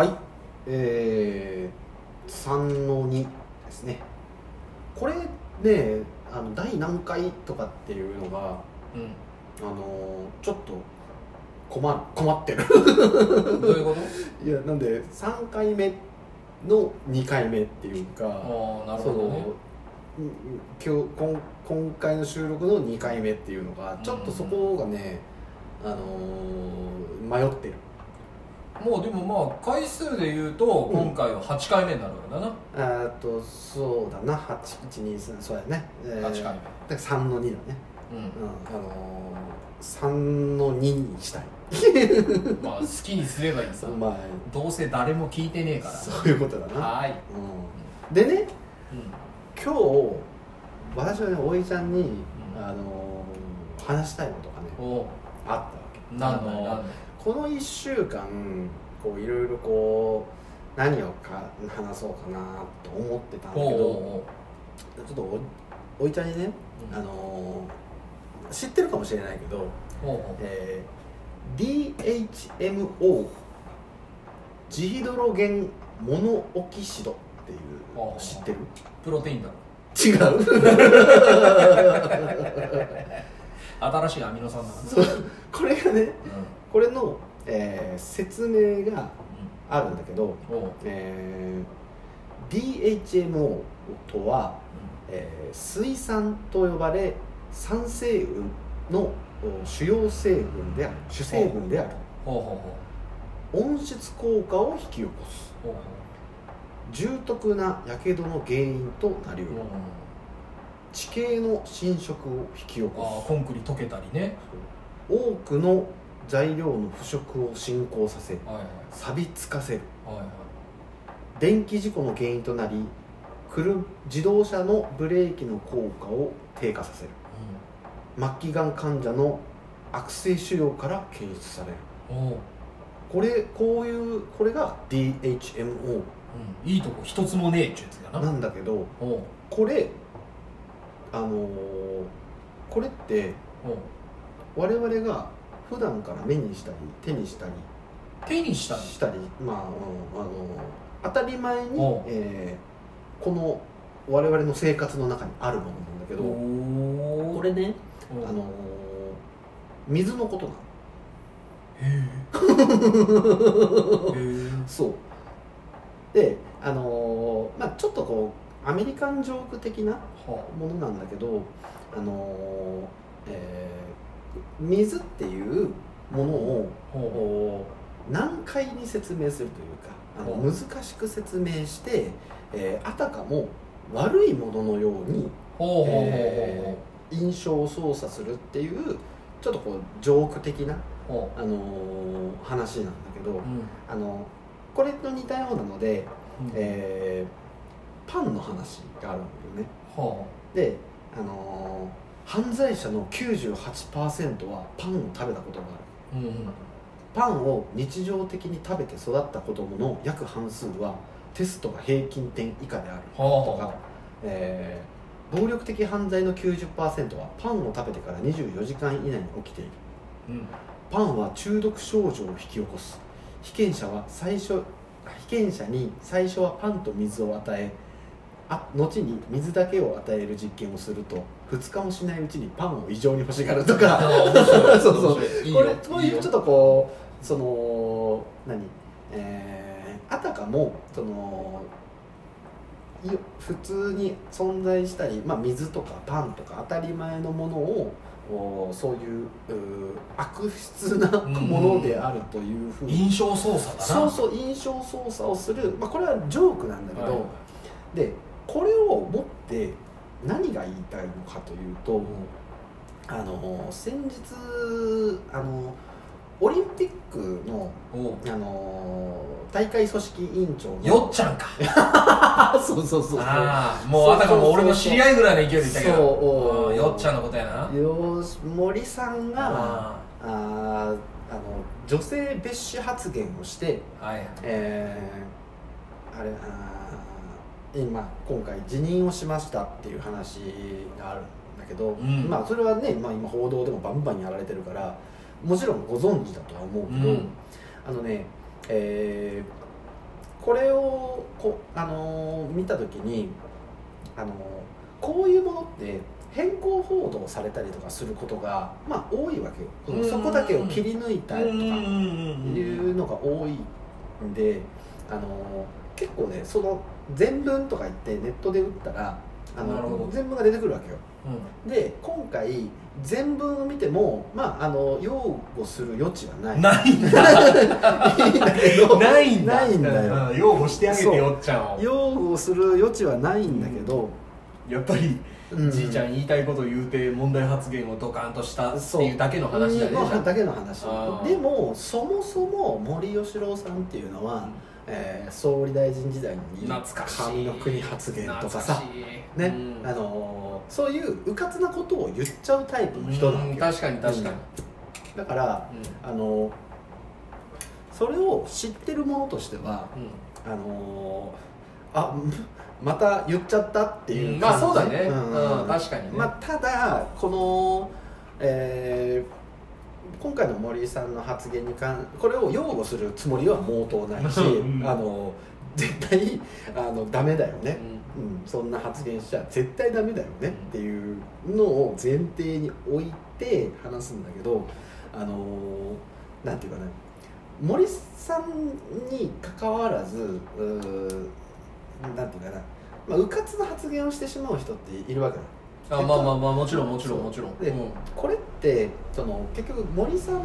はい。えー、3の2ですね。これねあの第何回とかっていうのがうん。あのちょっと困る困ってる。どういうこと？いやなんで3回目の2回目っていうかああなるほどね。うん今日今今回の収録の2回目っていうのがちょっとそこがね、あのー迷ってるもうでもまあ回数で言うとうん。今回は8回目になるわけだな、あーとそうだな。8123そうやね、えー8回だから3の2だね、目うん。あのー、3の2にしたい。う んまあ好きにすればいいさ。まあどうせ誰も聞いてねえから。そういうことだな、はーい、うん、でねうん。今日私はねおいちゃんに、うん。あのー話したいことがねあったわけ。なんだなんだよこの1週間こういろいろこう何をか話そうかなと思ってたんだけどちょっとおおいちゃんにね、うん。あのー知ってるかもしれないけど、えー DHMO ジヒドロゲンモノオキシドっていうの知ってる？プロテインだろ。違う？新しいアミノ酸だからそうこれがねうこれの、えー説明がんあるんだけど、えー DHMO とは、えー水酸と呼ばれ酸成分のお主要成分である。主成分である。温室効果を引き起こす。重篤なやけどの原因となりうる。地形の侵食を引き起こコンクリ溶けたりね。す多くの材料の腐食を進行させはいはい。錆びつかせる。はいはい。電気事故の原因となり車自動車のブレーキの効果を低下させる。末期がん患者の悪性腫瘍から検出される。これこういうこれが DHMO うん。いいとこ一つもねえっちゅうやつやな。なんだけどこれあのーこれって我々が普段から目にしたり手にしたり手にしたりしたりまあ、うんあの当たり前にえーこの我々の生活の中にあるものなんだけどおこれね、あのー水のことなの。へえ へえそう。であのーまあちょっとこうアメリカンジョーク的なはものなんだけどあのーえー水っていうものを難解に説明するというかあの難しく説明して、えーあたかも悪いもののように印象を操作するっていうちょっとこうジョーク的な、ほあのー話なんだけど、ううん。あのこれと似たようなので、うん。えーパンの話があるんだよね。はで、あのー犯罪者の98%はパンを食べたことがある。あうんうん。パンを日常的に食べて育った子供の約半数はテストが平均点以下であるはあ。とか、えー暴力的犯罪の90%はパンを食べてから24時間以内に起きている。うん。パンは中毒症状を引き起こす。被験者は最初被験者に最初はパンと水を与えあ後に水だけを与える実験をすると2日もしないうちにパンを異常に欲しがるとか。そうそう。これこういうちょっとこうその何？えーあたかもそのい普通に存在したり、まあ、水とかパンとか当たり前のものをおそういうう悪質なものであるというふうに、印象操作だな。そうそう印象操作をする、まあ、これはジョークなんだけど、はい。でこれを持って何が言いたいのかというと、あの先日あのオリンピックのあの大会組織委員長のよっちゃんか。あそうそうそう。ああもうあたかも俺の知り合いぐらいの勢いで言ったけど。おうんよっちゃんのことやな。よし森さんがああ。ーあの女性蔑視発言をして、あはい。えーあれあー今今回辞任をしましたっていう話があるんだけど、ん。まあそれはね、まあ、今報道でもバンバンやられてるからもちろんご存知だとは思うけど、うん。あのね、えーこれをこ、あのー見た時に、あのーこういうものって変更報道されたりとかすることが、まあ、多いわけよ。そこだけを切り抜いたりとかうん。いうのが多いんで、あのー結構ねその全文とか言ってネットで打ったらあの全文が出てくるわけよ。で今回全文を見てもまああの擁護する余地はない。ないんだ。いいんだけどないんだ。ないんだよ。うん擁護してあげてよっちゃんを。擁護する余地はないんだけど、やっぱりうん。じいちゃん言いたいこと言うて問題発言をドカンとしたっていうだけの話だねうんじゃあだけの話。でもそもそも森喜朗さんっていうのは、えー総理大臣時代に神の国発言とか懐さね、うん。あのーそういううかつなことを言っちゃうタイプの人なん確かに確かに。だからあのーそれを知ってる者としてはうん。あのーあ また言っちゃったっていううん。まあそうだね。ん。うん確かにね。まあ、ただこの、えー今回の森さんの発言に関これを擁護するつもりは毛頭ないし、うん。あの絶対あのダメだよね、うん。うん、そんな発言しちゃ絶対ダメだよねっていうのを前提に置いて話すんだけどあのなんていうかな森さんに関わらずうーなんていうかな、まあ、うかつな発言をしてしまう人っているわけだあまあまあまあもちろんもちろんもちろん。でうん。これってその結局森さんっ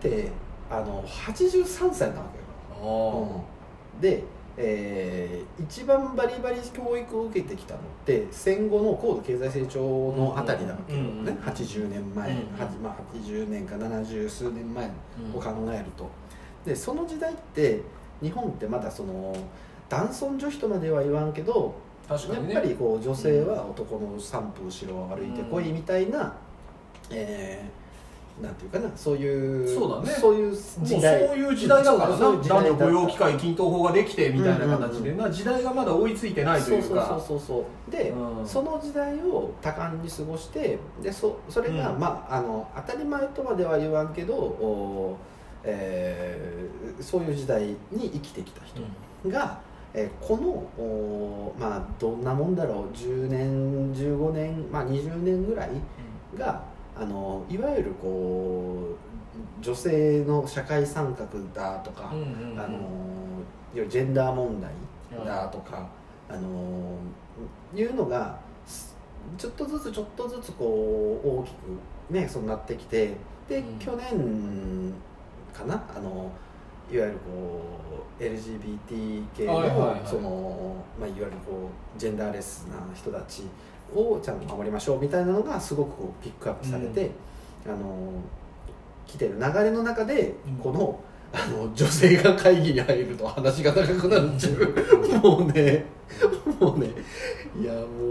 てあの83歳なわけよ、あで、えー一番バリバリ教育を受けてきたのって戦後の高度経済成長のあたりなわけよね、うんうん80年前、うんはじまあ、80年か70数年前ーを考えると。でその時代って日本ってまだその男尊女卑とまでは言わんけど確かにね。やっぱりこう女性は男の三風後ろを歩いてこいみたいな、えーなんていうかなそういうそうだね。そういう時代。そういう時代だからな。男女雇用機会均等法ができてみたいな形でうんな時代がまだ追いついてないというか。そうそうそうそう。で、うん。その時代を多感に過ごしてでそそれが、うん。まああの当たり前とまでは言わんけどお、えーそういう時代に生きてきた人が、えーこのおまあどんなもんだろう10年15年、まあ、20年ぐらいがあのいわゆるこう女性の社会参画だとか、あのジェンダー問題だとか、あのいうのがすちょっとずつちょっとずつこう大きくねそうなってきてで、うん。去年かなあのいわゆるこう LGBT 系の、はいはいはい。その、まあ、いわゆるこうジェンダーレスな人たちをちゃんと守りましょうみたいなのがすごくこうピックアップされて、あの来てる流れの中で、うん。このあの女性が会議に入ると話が長くなるっていう。もうねもうね。いやもう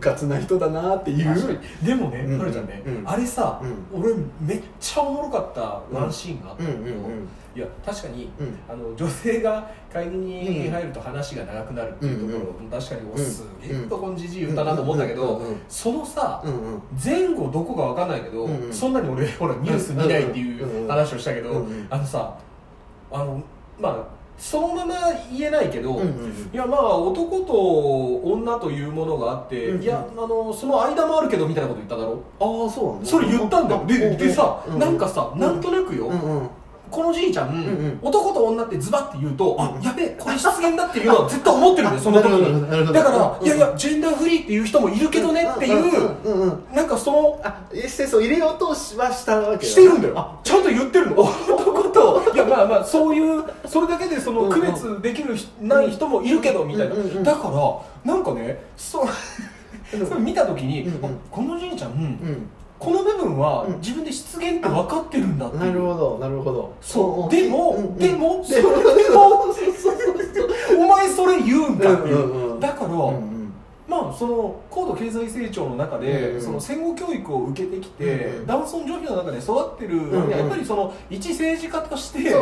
かつな人だなっていうでもね、うんはるちゃんね、うん。あれさ、う俺めっちゃおもろかったワンシーンがあったうんんだけど、いや確かにうん。あの女性が会議に入ると話が長くなるっていうところ、うん確かにおうんすげえとこんじじい言ったなと思ったけど、そのさ、前後どこかわかんないけど、そんなに俺ほらニュース見ないっていう話をしたけど、あのさあのまあそのまま言えないけど、うんうんいやまあ男と女というものがあって、うんうん。いやあのその間もあるけどみたいなこと言っただろ？ああそうなんだ。それ言ったんだよ。でうんでさ、うんなんかさ、なんとなくよ、うんうん。このじいちゃん、んうん。男と女ってズバって言うと、うん。あやべえこれ失言だっていうのは絶対思ってるんだよ その時に。ど。だから、うんいやいやジェンダーフリーっていう人もいるけどねっていう、うんうんうんなんかそのあエッセンスを入れようとしはしたわけしてるんだよ。あちゃんと言ってるのまあまあそういうそれだけでその区別できるひない人もいるけどみたいな。だからなんかねそうそれ見た時に、このじいちゃん、うん。この部分はうん。自分で失言って分かってるんだってなるほどなるほど。そう。でも、でもそれでも お前それ言うんかっていう、だから、まあその高度経済成長の中で、うん。うんその戦後教育を受けてきて、うん。うん男尊女卑の中で育ってる、ん。うん。やっぱりその一政治家として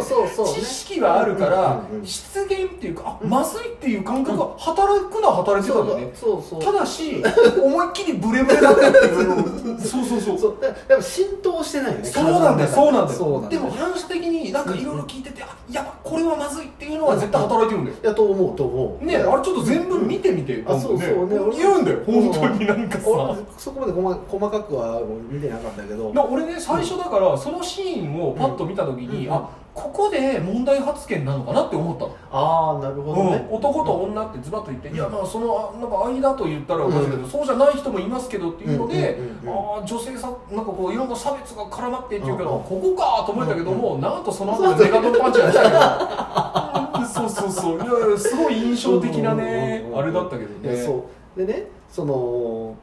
知識はあるから、うんうんうん失言っていうかあ、うんまずいっていう感覚が働くのは働いてたんだよね、そうそう。ただし思いっきりブレブレだったっていう。のそうそう。そうそうだから浸透してないよねそうなんだよ、そうなんだよ。そうなんだよでも反射的になんかいろいろ聞いてて、あやば、これはまずいっていうのは絶対働いてるんだよ。いやと思うと思う。ねあれちょっと全部見てみて、あそうそうね。俺言うんだよ本当になんかさ、俺そこまで細細かくは見てなかったけど。な俺ね最初だからそのシーンをパッと見た時に、うん。あここで問題発言なのかなって思ったの、ああなるほどね、うん、男と女ってズバッと言って、いやまあそのなんか間と言ったらおかしいけど、そうじゃない人もいますけどっていうので、うんうんうんうん。ああ女性さなんかこういろんな差別が絡まってっていうけど、うん。うんここかと思ったけども、なんとその後でメガドンパンチが出たけど。そうそうそう。いやいやすごい印象的なねうんうんうんうんあれだったけどね。そうでねその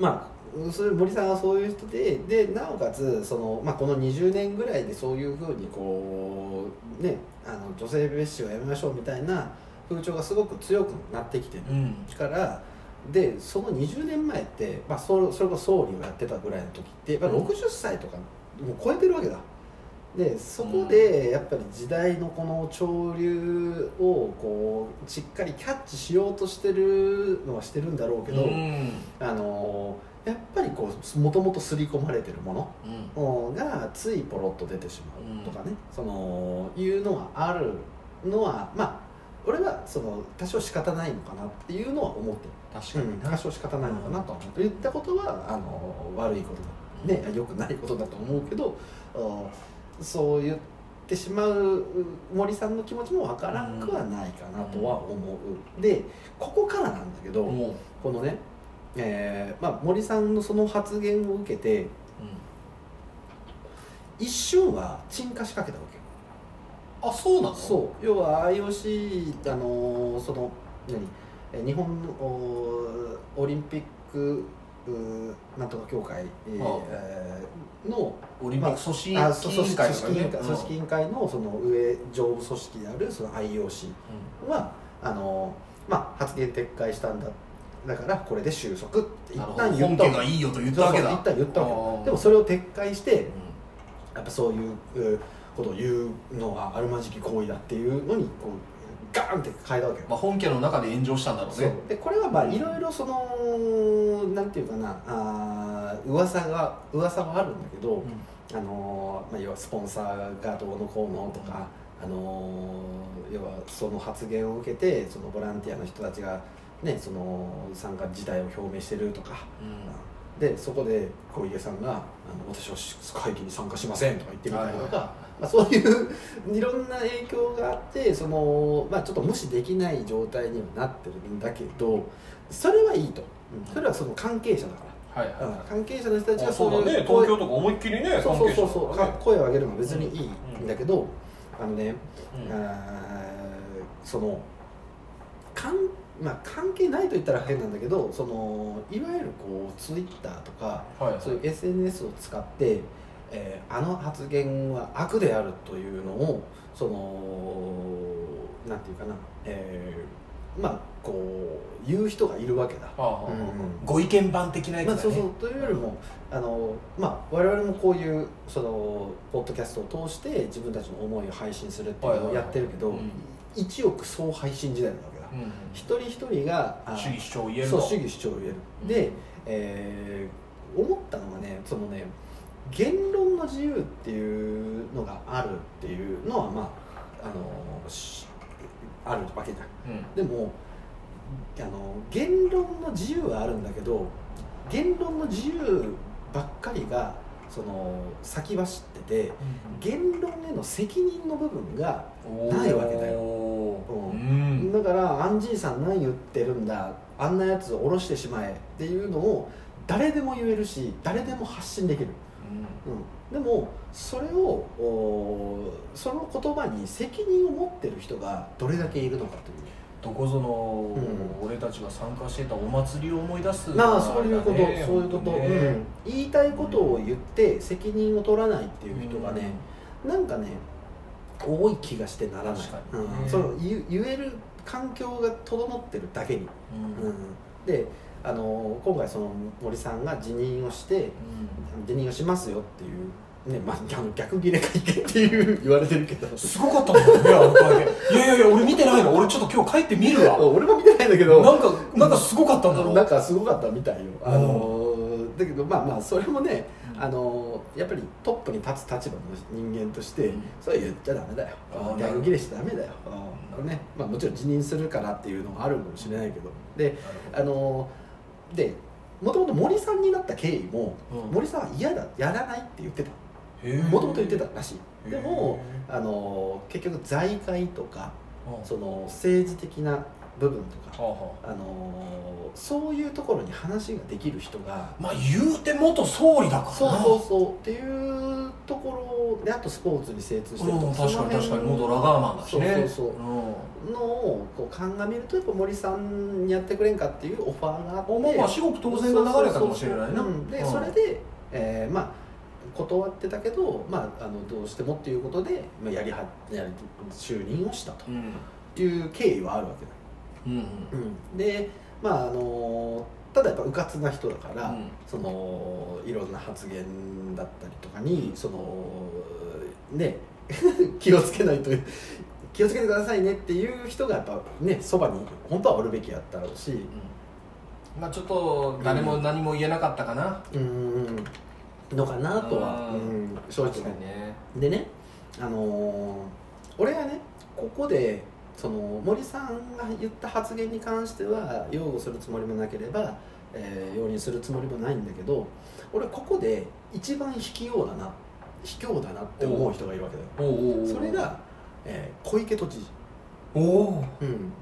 まあそれ森さんはそういう人ででなおかつその、まあ、この20年ぐらいでそういうふうにこうねあの女性蔑視をやめましょうみたいな風潮がすごく強くなってきてるうん。からでその20年前って、まあ、そそれこそ総理をやってたぐらいの時ってやっぱうん。60歳とかもう超えてるわけだ。でそこでやっぱり時代のこの潮流をこうしっかりキャッチしようとしてるのはしてるんだろうけど、うん。あのやっぱりこうもともと刷り込まれてるもうん。のがついポロッと出てしまうとかね、そのいうのはあるのはまあ俺はその多少仕方ないのかなっていうのは思ってる。確かに。うん、多少仕方ないのかなとは思って言ったことはあの悪いことだ。ね良くないことだと思うけどあそう言ってしまう森さんの気持ちもわからんくはないかなとは思う、でここからなんだけど、このね、えーまあ、森さんのその発言を受けて一瞬は沈下しかけたわけよ。あそうなの？そう。要は IOC あのーその何？え日本のおオリンピックうなんとか協会、えーのオリンピック組織委あ員会組織委員会のその上上部組織であるその IOC はあのーまあ発言撤回したんだだからこれで収束って一旦言った本家がいいよと言ったわけだ。一旦言ったわけ。でもそれを撤回してうやっぱそういううことを言うのはあるまじき行為だっていうのにこうガーンって変えたわけよ。んまあ、本家の中で炎上したんだろうね。でこれはまあいろいろそのなんていうかなあー噂が噂はあるんだけど、あのーまあ、要はスポンサーがどうのこうのとか、あのー要はその発言を受けてそのボランティアの人たちが、ね、その参加自体を表明してるとかでそこで小池さんがあの「私は会議に参加しません」とか言ってみたりとか、はいはい。まあ、そういういろんな影響があってその、まあ、ちょっと無視できない状態にはなってるんだけどそれはいいと、うん。それはその関係者だから。はいはい。はいうん。関係者の人たちがあそうだね。いう東京とか思いっきりねそうそうそう。そう、声を上げるのは別にいいんだけど、あのね、うん。あーそのかん、まあ、関係ないと言ったら変なんだけどそのいわゆるこうツイッターとかはいそういう SNS を使って、えーあの発言は悪であるというのをそのなんていうかな、えーまあこう言う人がいるわけだ。ご意見番的なやつだね。まあ、そうそうというよりもあの、まあ、我々もこういうそのポッドキャストを通して自分たちの思いを配信するっていうのをやってるけど、はいはいはい。1億総配信時代なわけだ、うん一人一人があ主義主張を言えると。そう主義主張を言える、で、えー思ったのがねそのね言論の自由っていうのがあるっていうのはまああのしあるわけじゃん。うん。でもあの言論の自由はあるんだけど言論の自由ばっかりがその先走ってて言論への責任の部分がないわけだよ。ううん。だからアンジーさん何言ってるんだあんなやつを下ろしてしまえっていうのを誰でも言えるし誰でも発信できる、うん、でもそれをおその言葉に責任を持ってる人がどれだけいるのかというどこぞのうん。俺たちが参加してたお祭りを思い出すまあそういうこと、ねそういうこと、ね。うん、言いたいことを言って責任を取らないっていう人がね、なんかね多い気がしてならない。うん、その言言える環境が整ってるだけに、うん。うん。であの今回その森さんが辞任をして辞任をしますよっていう、ねまあ、逆ギレ会見っていう言われてるけど。すごかったんだよねあの会見。いやいやいや俺見てないの。俺ちょっと今日帰って見るわ。俺も見てないんだけど。なんかなんかすごかったんだろう。なんかすごかったみたいよ、あのだけどまあまあそれもねうん。あのやっぱりトップに立つ立場の人間として、うん。それは言っちゃダメだよ。逆切れしちゃダメだよ、うんねまあ、もちろん辞任するからっていうのがあるかもしれないけど。であのでもともと森さんになった経緯も、うん。森さんは嫌だやらないって言ってた。へーもともと言ってたらしい。でもあの結局財界とかうん。その政治的な部分とかはあのそういうところに話ができる人がまあ言うて元総理だからな。そうそうそう。っていうところであとスポーツに精通してるとうん、か確かに確かに。元ラガーマンだしね。そうそうそう。うん。のをこう鑑みるとやっぱ森さんにやってくれんかっていうオファーがあってまあまあ至極当然な流れかもしれないな。うん。で、うん。それで、えーまあ断ってたけど、まあ、あのどうしてもっていうことで、まあ、やりはやり就任をしたと。うん。いう経緯はあるわけだ、うんうん、でまああのただやっぱうかつな人だから、うん。そのいろんな発言だったりとかにそのね 気をつけないと気をつけてくださいねっていう人がやっぱねそばに本当はおるべきやったろうし。まあちょっと誰も何も言えなかったかな、うんのかなとは、ううん。ん、正直ね。でねあのー俺がねここでその森さんが言った発言に関しては擁護するつもりもなければ、えー容認するつもりもないんだけど俺ここで一番卑怯だな卑怯だなって思う人がいるわけだよ。それが、えー小池都知事、おおうん、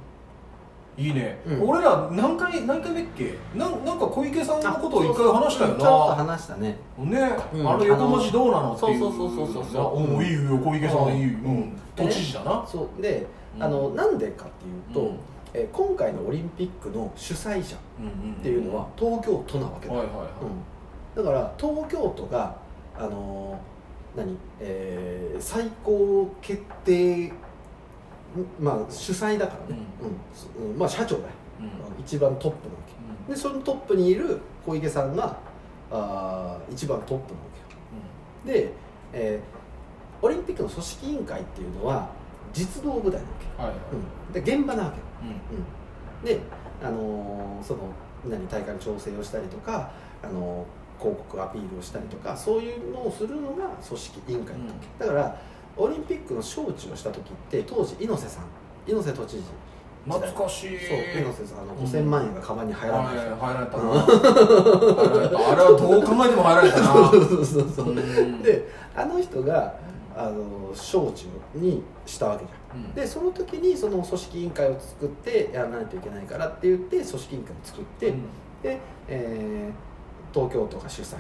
いいね、うん。俺ら何回何回目っけ？なんなんか小池さんのことを一回話したよちょっとな話したね。ね、うん。あれ横文字どうなの？っていう。そうそうそうそうそう。おおいいよ小池さんいいよ、うん。うん、都知事だな、そう。で、うん。あのなんでかっていうと、うん。えー今回のオリンピックの主催者っていうのは東京都なわけだ、はいはいはい、うん、だから東京都があのー何、えー最高決定んまあ主催だからね、うん。うん。まあ社長だよ、うん。一番トップなわけ。でそのトップにいる小池さんがあー一番トップなわけよ。で、えーオリンピックの組織委員会っていうのは実動部隊なわけ、はい。で現場なわけよ。うん。で、あのーその何大会の調整をしたりとか、あのー広告アピールをしたりとかそういうのをするのが組織委員会だったわけ、だからオリンピックの招致をした時って当時猪瀬さん猪瀬都知事懐かしい。そう猪瀬さんあのうん5000万円がカバンに入らない、はい入られたな。あれはどう考えても入られたな。そうそうそうそう。うん。であの人があの招致にしたわけじゃん。うん。でその時にその組織委員会を作ってやらないといけないからって言って組織委員会を作って、うん。で、えー東京都が主催。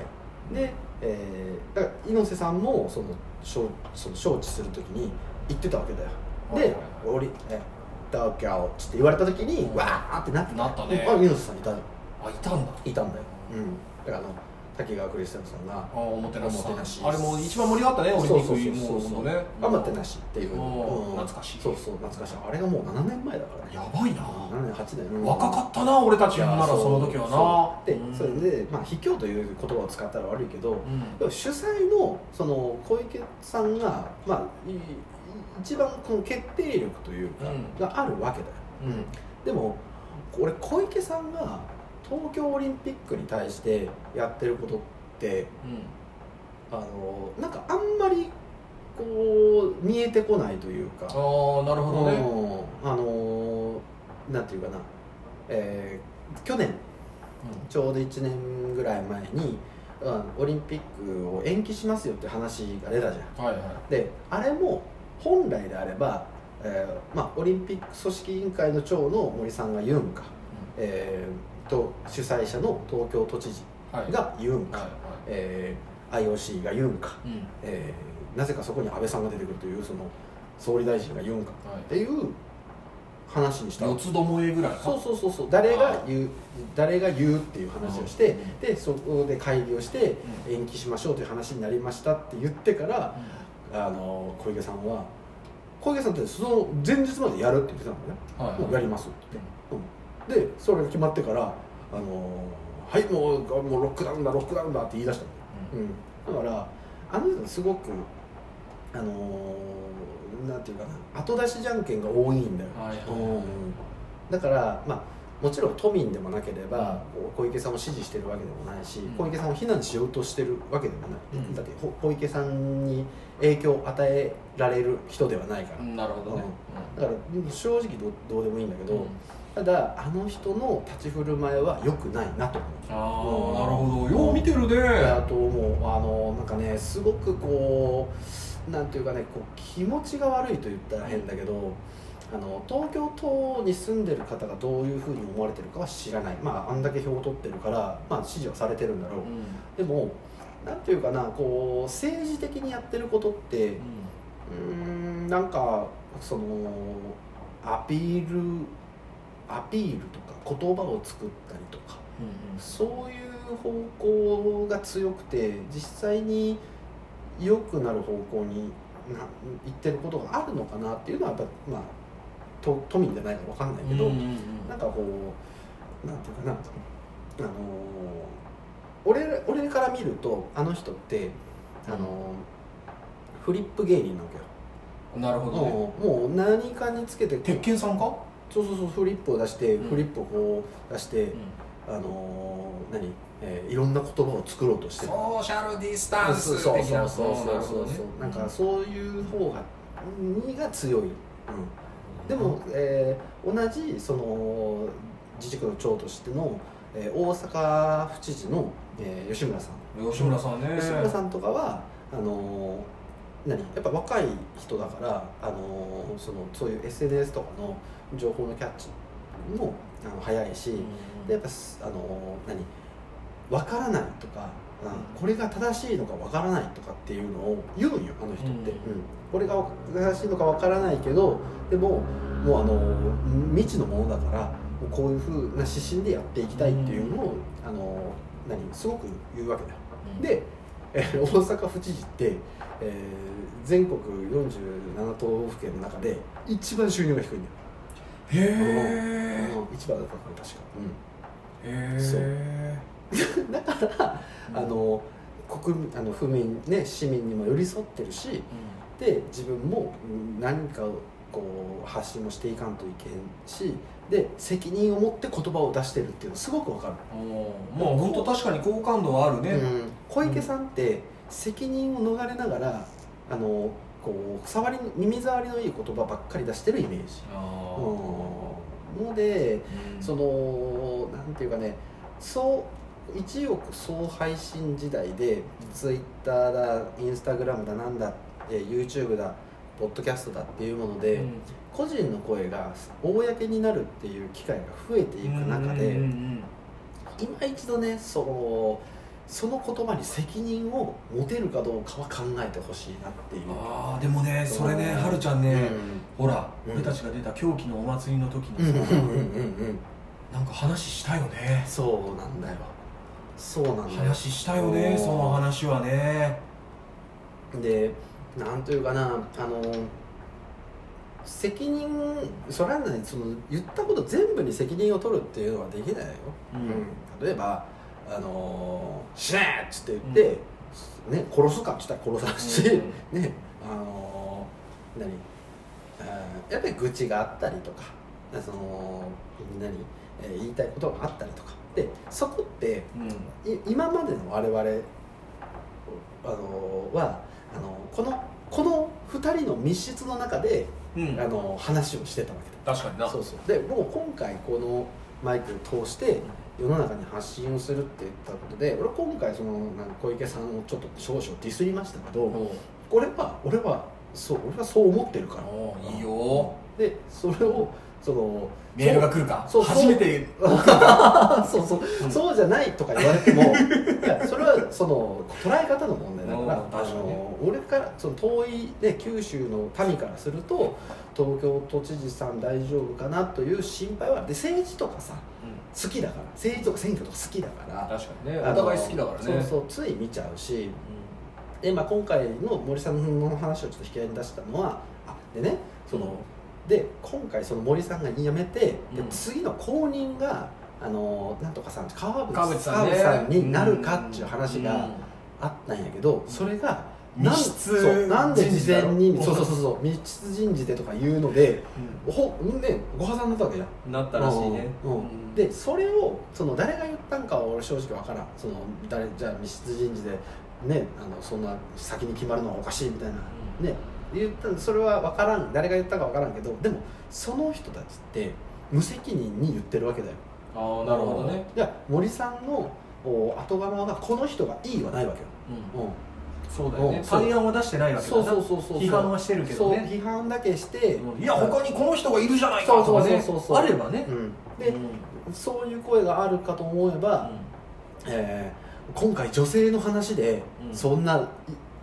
で、えーだから猪瀬さんもその招その招致する時に行ってたわけだよ。ではいはい「おりえ東京」って言われた時に、うん。わーってなってなったね。あ猪瀬さんいたあいたんだ。いたんだよ、うん、だから滝川クリステルさんがあおもてなし。あれもう一番盛り上がったねオリンピックそうそうそうね。頑張ってなしっていう、うん。うん。懐かしい。そうそう懐かしい。あれがもう7年前だからね。やばいな。7年8年、うん。若かったな俺たちならその時はな。で、うん。それで、まあ、卑怯という言葉を使ったら悪いけど、主催のその小池さんが、まあ、一番この決定力というか、うん。があるわけだよ、うん。でも俺小池さんが東京オリンピックに対してやってることってあのなんかあんまりこう見えてこないというか。ああなるほどね。うん。あのなんていうかな、えー去年ちょうど1年ぐらい前に、うん、オリンピックを延期しますよって話が出たじゃん。はいはい。であれも本来であれば、えーまあ、オリンピック組織委員会の長の森さんが言うんか、えーと主催者の東京都知事はい。が言うんか、はいえー IOC が言うんか、うん。えーなぜかそこに安倍さんが出てくるというその総理大臣が言うんか。はい。っていう話にした。四つどもえぐらいか。そうそうそうそう。誰が言う誰が言うっていう話をして、うん。でそこで会議をして延期しましょうという話になりましたって言ってからあの小池さんは小池さんってその前日までやるって言ってたのね、はいもうやりますって言って、うん、でそれが決まってからあのはいもうもうロックダウンだロックダウンだって言い出したの、うん、だからあの人すごくあのなんていうかな後出しじゃんけんが多いんだよ、はいはい。うん。だからまあもちろん都民でもなければ、小池さんを支持してるわけでもないし、うん。小池さんを非難しようとしてるわけでもない、うん。だってほ小池さんに影響を与えられる人ではないから、なるほどね、だから正直どどうでもいいんだけど、うんただあの人の立ち振る舞いは良くないなと思う。ああなるほど。よう見てるね。あともう。あのなんかねすごくこうなんていうかねこう気持ちが悪いと言ったら変だけどあの東京都に住んでる方がどういうふうに思われてるかは知らない。まああんだけ票を取ってるから、まあ、支持はされてるんだろう、でもなんていうかなこう政治的にやってることってうーんなんかそのアピールアピールとか言葉を作ったりとかそういう方向が強くて実際に良くなる方向にな行ってることがあるのかなっていうのはやっぱまあ都都民じゃないから分かんないけど、なんかこうなんていうかなあの俺ら俺から見るとあの人ってあのフリップ芸人なわけよ。なるほどね。もう何かにつけて鉄拳さんか、そうそうそうフリップを出して、うん。フリップをこう出して、あのー何、えーいろんな言葉を作ろうとしてる。ソーシャルディスタンスそうそう的なそうそうそうそうなるほどねなんかそういう方がにが強い、うん、でも、えー同じその自治区の長としての、えー大阪府知事の、えー吉村さん。吉村さんね。吉村さんとかはあのー何？やっぱ若い人だから、あのーそのそういう SNS とかの情報のキャッチもあの早いし、でやっぱすあのー何分からないとか、うん。これが正しいのか分からないとかっていうのを言うんよあの人って、これが正しいのか分からないけどでももうあのー未知のものだからこういうふうな指針でやっていきたいっていうのを、あのー何すごく言うわけだ。よで、えー大阪府知事って、えー全国47都道府県の中で一番収入が低いんだよ、へえうん。一番 だった確か、うえうん、だからあの国民あの府民ね市民にも寄り添ってるしで自分もうん何かをこう発信もしていかんといけんしで責任を持って言葉を出してるっていうのすごくわかる、まあ本当確かに好感度はあるね、うん。小池さんって責任を逃れながらあのこう触り耳障りのいい言葉ばっかり出してるイメージ、あうん、のでーそのなんていうかねそう一億総配信時代でツイッターだインスタグラムだなんだえー YouTube だポッドキャストだっていうもので、うん。個人の声が公になるっていう機会が増えていく中で、今一度ねそのその言葉に責任を持てるかどうかは考えてほしいなっていう。ああでもねそれねはるちゃんね、ほら、うん。俺たちが出た狂気のお祭りの時うんうんにさ、うんうんうん。なんか話したよね。そうなんだよ。そうなんだよ。話したよねうん。その話はね。でなんというかなあの責任それはねその言ったこと全部に責任を取るっていうのはできないよ、うん。例えば「あのー、死ね!」っつって言って、ね、殺すか？って言ったら殺さすし、ねあのー何？やっぱり愚痴があったりとかその何、えー言いたいことがあったりとか。でそこってうん。い今までの我々あのはあのこのこの2人の密室の中で、うん。あの話をしてたわけ確かにな。だそうそう。でもう今回このマイクを通して世の中に発信をするって言ったことで俺今回そのなんか小池さんをちょっと少々ディスりましたけどおう。俺は俺はそう俺はそう思ってるから。いいよ。でそれをそのメールが来るか？そう初めて そうそう、うん。そうじゃないとか言われてもいやそれはその捉え方の問題だからあの俺からその遠い、ね、九州の民からすると東京都知事さん大丈夫かなという心配はで政治とかさ好きだから。政治とか選挙とか好きだから。確かにね。お互い好きだからね。そうそうつい見ちゃうし。で、まあ、今回の森さんの話をちょっと引き合いに出したのはあでねその、で今回その森さんが辞めて、でうん。次の後任があのなんとかさん川口川口さんね。川口さんになるかっていう話うん。があったんやけど、それが密室そうなんで事前にそうそうそうそう。密室人事でとか言うのでほねご破産になったわけじゃん。なったらしいね。うんうん。でそれをその誰が言ったんかは俺正直わからん。その誰じゃあ密室人事でねあのそんな先に決まるのはおかしいみたいな。ね。言ったそれは分からん。誰が言ったか分からんけどでもその人たちって無責任に言ってるわけだよ。ああなるほどね。じゃあ森さんのお後釜がこの人がいいはないわけよ、うんそうだよね。対案は出してないわけだそうなそうそうそう。批判はしてるけどね。批判だけして、うん。いや他にこの人がいるじゃないか。とかねそうそうそうそう。あればね。うん、で、そういう声があるかと思えば、えー今回女性の話でうん。そんな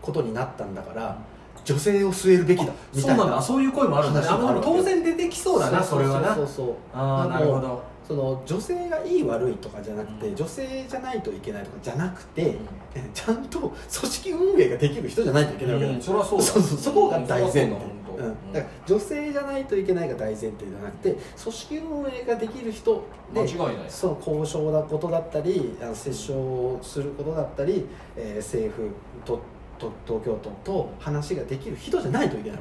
ことになったんだから、女性を据えるべきだみたいなだ。そういう声もあるんだね。当然出てきそうだなそれはなそうそうそう。ああなるほどその女性がいい悪いとかじゃなくて、うん。女性じゃないといけないとかじゃなくて、ちゃんと組織運営ができる人じゃないといけないわけだ。よ、うん。そそうだ。そこが大前提、うん。だから女性じゃないといけないが大前提じゃなくて組織運営ができる人でその交渉なことだったりあの折衝することだったり、えー政府とと東京都と話ができる人じゃないといけない、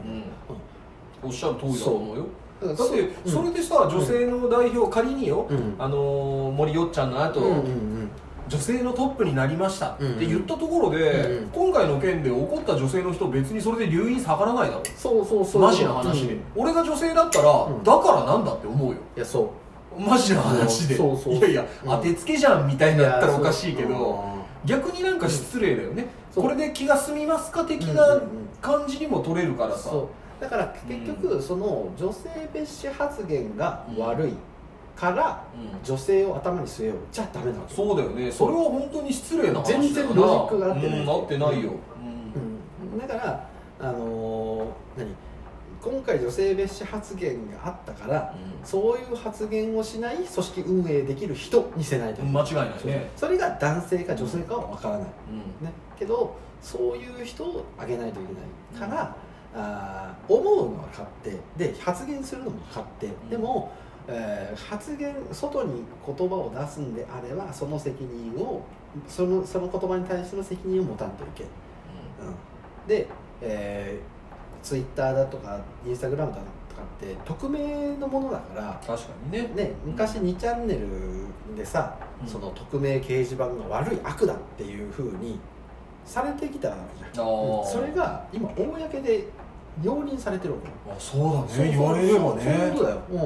おっしゃる通りだと思うよだってうん。それでさ女性の代表仮にようん。あのー森よっちゃんの後うん女性のトップになりましたって言ったところうんでうん。今回の件で怒った女性の人別にそれで留飲下がらないだろ。そうそうそう。マジな話で。うん。い俺が女性だったらん。だからなんだって思うよ。やそう。マジな話で。そうそういやいやうん。当てつけじゃんみたいになったらおかしいけど逆になんか失礼だよね。これで気が済みますか的うんな感じにも取れるからさ。そうだから結局その女性蔑視発言が悪いからうん。女性を頭に据えよう。じゃダメなわけそうだよね。それは本当に失礼な話だ全然ロジックが合ってない。うん。合ってないよ。うん。だからあのー何？今回女性蔑視発言があったからそういう発言をしない組織運営できる人にせないと。うん間違いないね。それが男性か女性かは分からない、うん。ね、けどそういう人をあげないといけないから、あー思うのは勝手で発言するのも勝手、でも、えー発言外に言葉を出すんであればその責任をそのその言葉に対しての責任を持たんといけん、うん、で、えー、ツイッターだとかインスタグラムだとかって匿名のものだから確かにね。ね、昔2チャンネルでさ、うん。その匿名掲示板が悪い悪だっていうふうにされてきたわけじゃん、あー。それが今公で容認されてるあそうだそうね言われればそういうねことだよ、うん、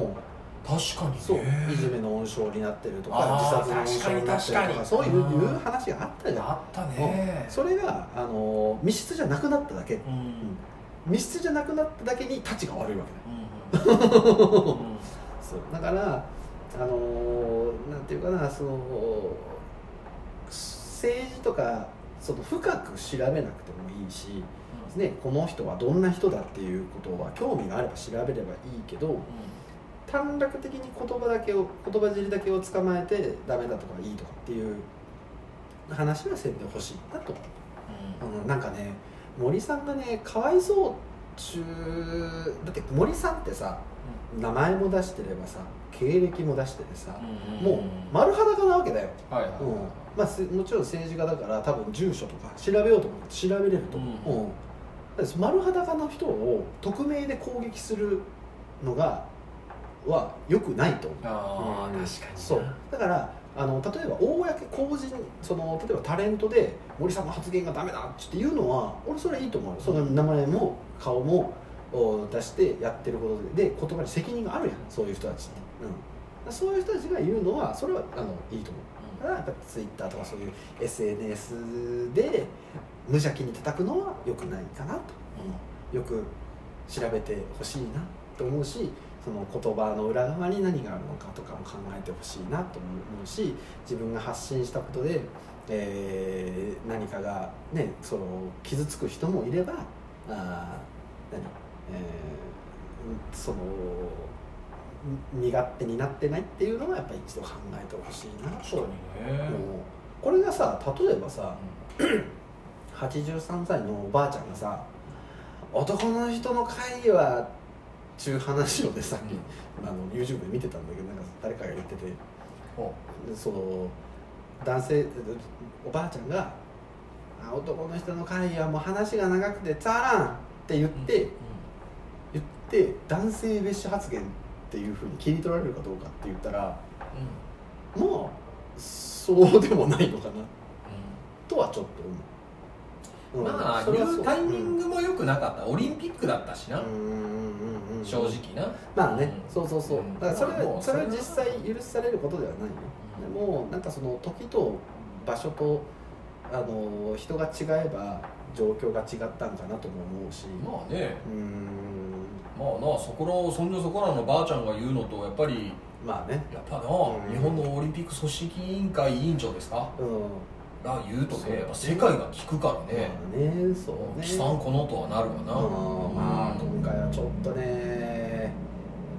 確かにね。そう。いじめの温床になってるとか自殺の温床になってるとかそういう話があったじゃん。あったね。それが、あの密室じゃなくなっただけ。うん。密室じゃなくなっただけに立ちが悪いわけだよ。うん。そう。だからあのーなんていうかなその政治とかその深く調べなくてもいいし、ね、この人はどんな人だっていうことは興味があれば調べればいいけど短絡的に言葉だけを言葉尻だけを捕まえてダメだとかいいとかっていう話はせんでほしいなと、うん、なんかね森さんがねかわいそうっちゅうだって森さんってさ名前も出してればさ経歴も出しててさ、もう丸裸なわけだよ、はいはいうん。まあ、すもちろん政治家だから多分住所とか調べようと思って調べれると。思う、うん。うん丸裸の人を匿名で攻撃するのがは良くないと思う。ああうん。確かにそう。だからあの例えば公公人その例えばタレントで森さんの発言がダメだっていうのは俺それいいと思うよ。その名前も顔もお出してやってることでで言葉に責任があるやん。そういう人たちって、うん、そういう人たちが言うのはそれはあのいいと思う。だからやっぱツイッターとかそういう SNS で無邪気に叩くのは良くないかなと、よく調べてほしいなと思うしその言葉の裏側に何があるのかとかも考えてほしいなと思うし自分が発信したことで、えー何かが、ね、その傷つく人もいればあー何、えーそのみ身勝手になってないっていうのはやっぱり一度考えてほしいなとね。これがさ例えばさ83歳のおばあちゃんがさ男の人の会議はっちゅう話をねさっき、あの YouTube で見てたんだけどなんか誰かが言ってて。その男性おばあちゃんがあ男の人の会議はもう話が長くてつまらんって言って、言って男性蔑視発言っていうふうに切り取られるかどうかって言ったらまあそうでもないのかな。とはちょっと思う、うん。まあタイミングも良くなかった。オリンピックだったしな、正直な。まあね、うん。そうそうそう、うん。だからそれまあもうそれはそれは。実際許されることではないよ、でもなんかその時と場所とあの人が違えば状況が違ったんかなとも思うし。まあね。うーん。まあなそこのそんじょそこらのばあちゃんが言うのとやっぱりまあね。やっぱな、うん。日本のオリンピック組織委員会委員長ですか？うんが言うとねやっぱ世界が聞くからね、まあねそうね。貴さんこのとはなるわな、うんまあ今回はちょっとね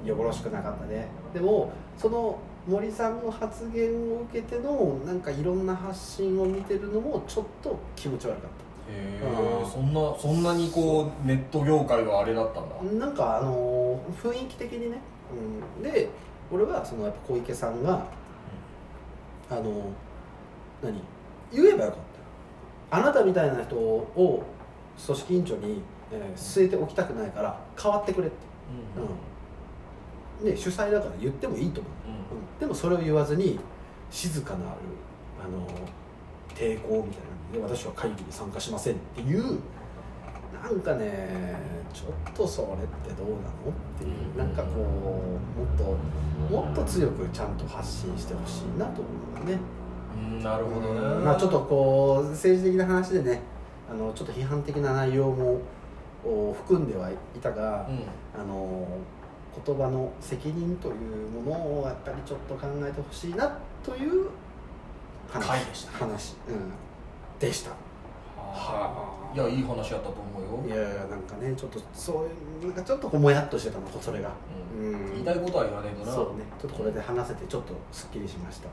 よろしくなかったね。でもその森さんの発言を受けてのなんかいろんな発信を見てるのもちょっと気持ち悪かっへうん。えそんなそんなにこうネット業界はあれだったんだ、たなんかあの雰囲気的にね、うん、で俺はそのやっぱ小池さんがあの何？言えばよかった。よあなたみたいな人を組織委員長に、えー据えておきたくないから変わってくれって。うん。で主催だから言ってもいいと思う、うん。でもそれを言わずに静かなるあの抵抗みたいなので私は会議に参加しませんっていうなんかねちょっとそれってどうなのっていうなんかこうもっともっと強くちゃんと発信してほしいなと思うよね。うんなるほどね、うん。まあちょっとこう政治的な話でねあのちょっと批判的な内容もお含んではいたが、うん。あの言葉の責任というものをやっぱりちょっと考えてほしいなという話。回でした話、うん、でした。はあ。いやいい話やったといやいやなんかねちょっとそういうなんかちょっとこうもやっとしてたのそれが、ううん。言いたいことは言わねえとな。そうね。ちょっとこれで話せてちょっとすっきりしました。よ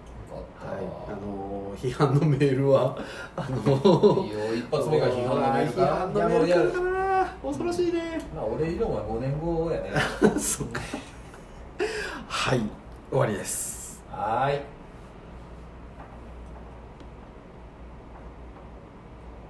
かはい。あの批判のメールはあのいいよ。一発目が批判のメールか批判のメールいやもういや来るかな。恐ろしいね。まあ俺理論は5年後やね。そうか。はい。終わりです。はーい